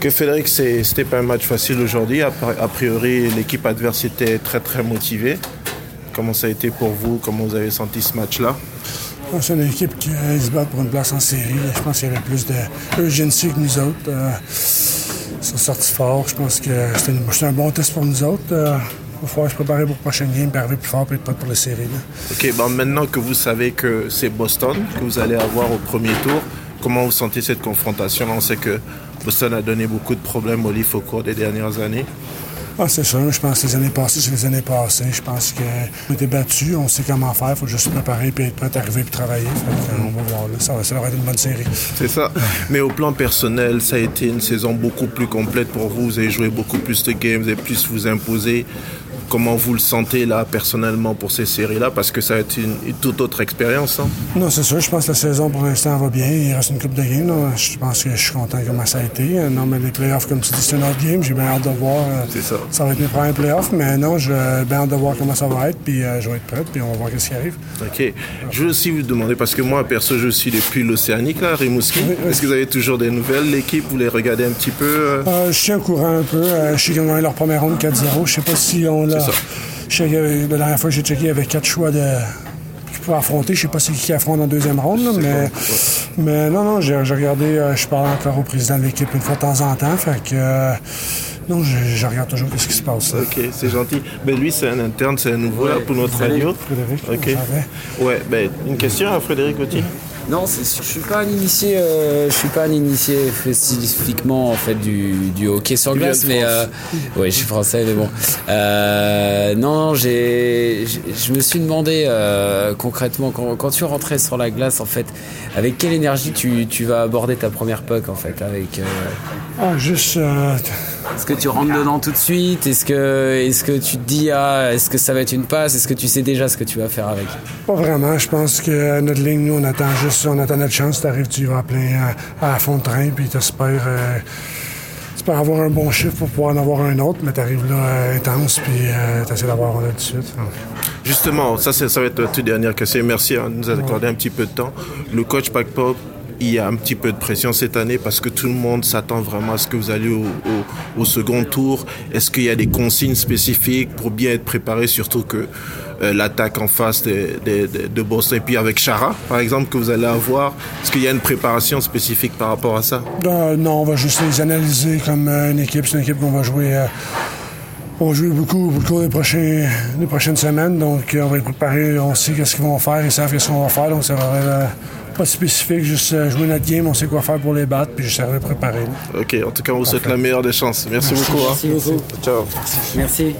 Que Frédéric, c'était pas un match facile aujourd'hui. A, priori, l'équipe adverse était très très motivée. Comment ça a été pour vous? Comment vous avez senti ce match-là? C'est une équipe qui se bat pour une place en série. Je pense qu'il y avait plus d'urgency que nous autres. Euh, ils sont sortis fort. Je pense que c'était un bon test pour nous autres. Euh, il va falloir se préparer pour le prochain game, arriver plus fort et être prêt pour la série. OK, bon, maintenant que vous savez que c'est Boston que vous allez avoir au premier tour, comment vous sentez cette confrontation On sait que Boston a donné beaucoup de problèmes au Leaf au cours des dernières années. Ah, c'est sûr. Je pense que les années passées, c'est les années passées. Je pense qu'on était battus, on sait comment faire. Il faut juste se préparer et être prêt à arriver et travailler. on va voir. Ça, va, ça va être une bonne série. C'est ça. Mais au plan personnel, ça a été une saison beaucoup plus complète pour vous. Vous avez joué beaucoup plus de games, vous avez plus vous imposer. Comment vous le sentez là personnellement pour ces séries-là? Parce que ça va être une, toute autre expérience. Hein? Non, c'est sûr. Je pense que la saison pour l'instant va bien. Il reste une coupe de games. Je pense que je suis content comment ça a été. Non, mais les playoffs, comme tu dis, c'est un autre game. J'ai bien hâte de voir. Euh, c'est ça. Ça va être mes premiers playoffs. Mais non, j'ai bien hâte de voir comment ça va être. Puis euh, je vais être prêt. Puis on va voir ce qui arrive. OK. Je veux aussi vous demander, parce que moi, perso, je suis depuis l'Océanique, là, Rimouski. Est-ce que vous avez toujours des nouvelles? L'équipe, vous les regardez un petit peu euh? Je suis au courant un peu. je sais qu'ils ont eu leur première ronde 4-0. Je sais pas si on l'a la dernière fois que j'ai checké, il y avait quatre choix de pour affronter. Je sais pas si qui affronte en deuxième ronde, mais, mais non, non, j'ai regardé, euh, je parle encore au président de l'équipe une fois de temps en temps. Fait que euh, non, je, regarde toujours ce qui se passe. OK, c'est gentil. Ben lui, c'est un interne, c'est un nouveau là pour notre radio. Frédéric, OK. Ouais, ben une question à Frédéric aussi. Non, je suis pas un initié. Euh, je suis pas un initié spécifiquement en fait du, hockey sur glace, mais euh, oui, je suis français, mais bon. Euh, non, j'ai, je me suis demandé concrètement quand, tu rentrais sur la glace, en fait, avec quelle énergie tu, tu vas aborder ta première puck, en fait, avec. Ah, juste est-ce que tu rentres dedans tout de suite Est-ce que, est que tu te dis, ah, est-ce que ça va être une passe Est-ce que tu sais déjà ce que tu vas faire avec Pas vraiment. Je pense que notre ligne, nous, on attend juste, on attend notre chance. Tu arrives, tu vas plein à, à, fond de train, puis tu espères, euh, avoir un bon chiffre pour pouvoir en avoir un autre, mais tu arrives là euh, intense, puis euh, tu essaies d'avoir un autre de suite. Justement, ça, ça va être la toute dernière question. Merci hein, de nous accorder un petit peu de temps. Le coach Pac Pop, il y a un petit peu de pression cette année parce que tout le monde s'attend vraiment à ce que vous allez au, second tour. Est-ce qu'il y a des consignes spécifiques pour bien être préparé, surtout que euh, l'attaque en face de, Boston et puis avec Chara, par exemple, que vous allez avoir, est-ce qu'il y a une préparation spécifique par rapport à ça? Euh, Non, on va juste les analyser comme euh, une équipe. C'est une équipe qu'on va jouer. On va jouer beaucoup au cours des, prochains, des prochaines semaines, donc on va être préparé, on sait qu'est-ce qu'ils vont faire, ils savent qu'est-ce qu'on va faire, donc ça va pas spécifique, juste euh, jouer notre game, on sait quoi faire pour les battre, puis je serai préparé. OK, en tout cas, on vous souhaite la meilleure des chances. Merci, beaucoup. Hein. Merci beaucoup. Ciao. Merci.